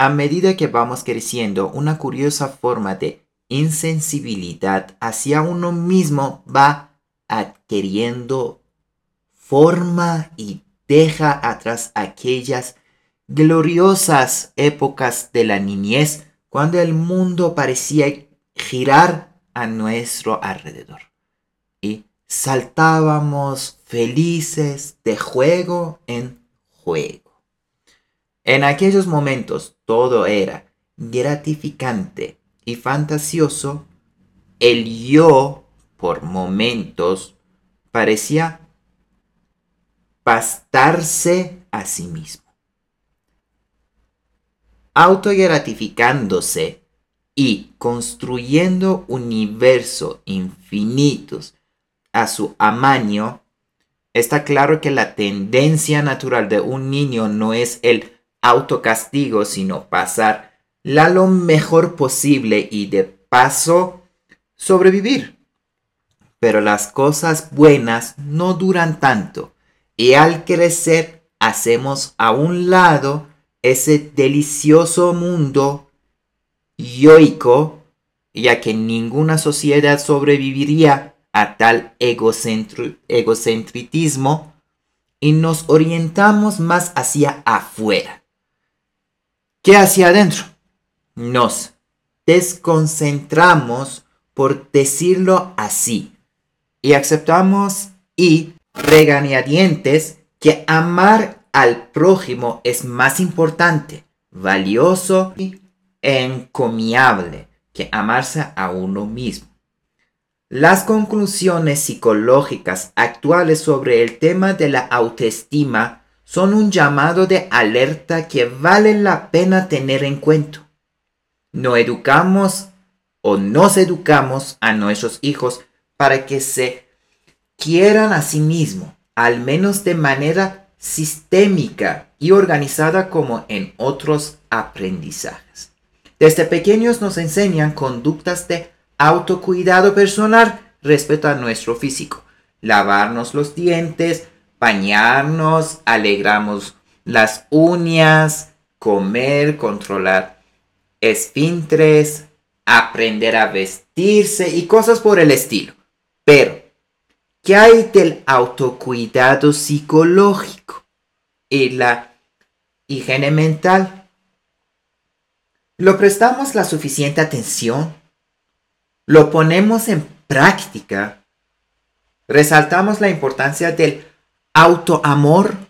a medida que vamos creciendo, una curiosa forma de insensibilidad hacia uno mismo va adquiriendo forma y deja atrás aquellas gloriosas épocas de la niñez cuando el mundo parecía girar a nuestro alrededor. Y saltábamos felices de juego en juego. En aquellos momentos todo era gratificante y fantasioso. El yo, por momentos, parecía bastarse a sí mismo. Autogratificándose y construyendo universos infinitos a su amaño, está claro que la tendencia natural de un niño no es el autocastigo, sino pasar la lo mejor posible y de paso sobrevivir. Pero las cosas buenas no duran tanto y al crecer hacemos a un lado ese delicioso mundo yoico, ya que ninguna sociedad sobreviviría a tal egocentritismo y nos orientamos más hacia afuera que hacia adentro. Nos desconcentramos, por decirlo así, y aceptamos y regañadientes que amar al prójimo es más importante, valioso y encomiable que amarse a uno mismo. Las conclusiones psicológicas actuales sobre el tema de la autoestima son un llamado de alerta que vale la pena tener en cuenta. No educamos o nos educamos a nuestros hijos para que se quieran a sí mismos, al menos de manera sistémica y organizada como en otros aprendizajes. Desde pequeños nos enseñan conductas de autocuidado personal respecto a nuestro físico. Lavarnos los dientes, bañarnos, alegramos las uñas, comer, controlar esfínteres, aprender a vestirse y cosas por el estilo. Pero, ¿qué hay del autocuidado psicológico y la higiene mental? ¿Lo prestamos la suficiente atención? lo ponemos en práctica, resaltamos la importancia del autoamor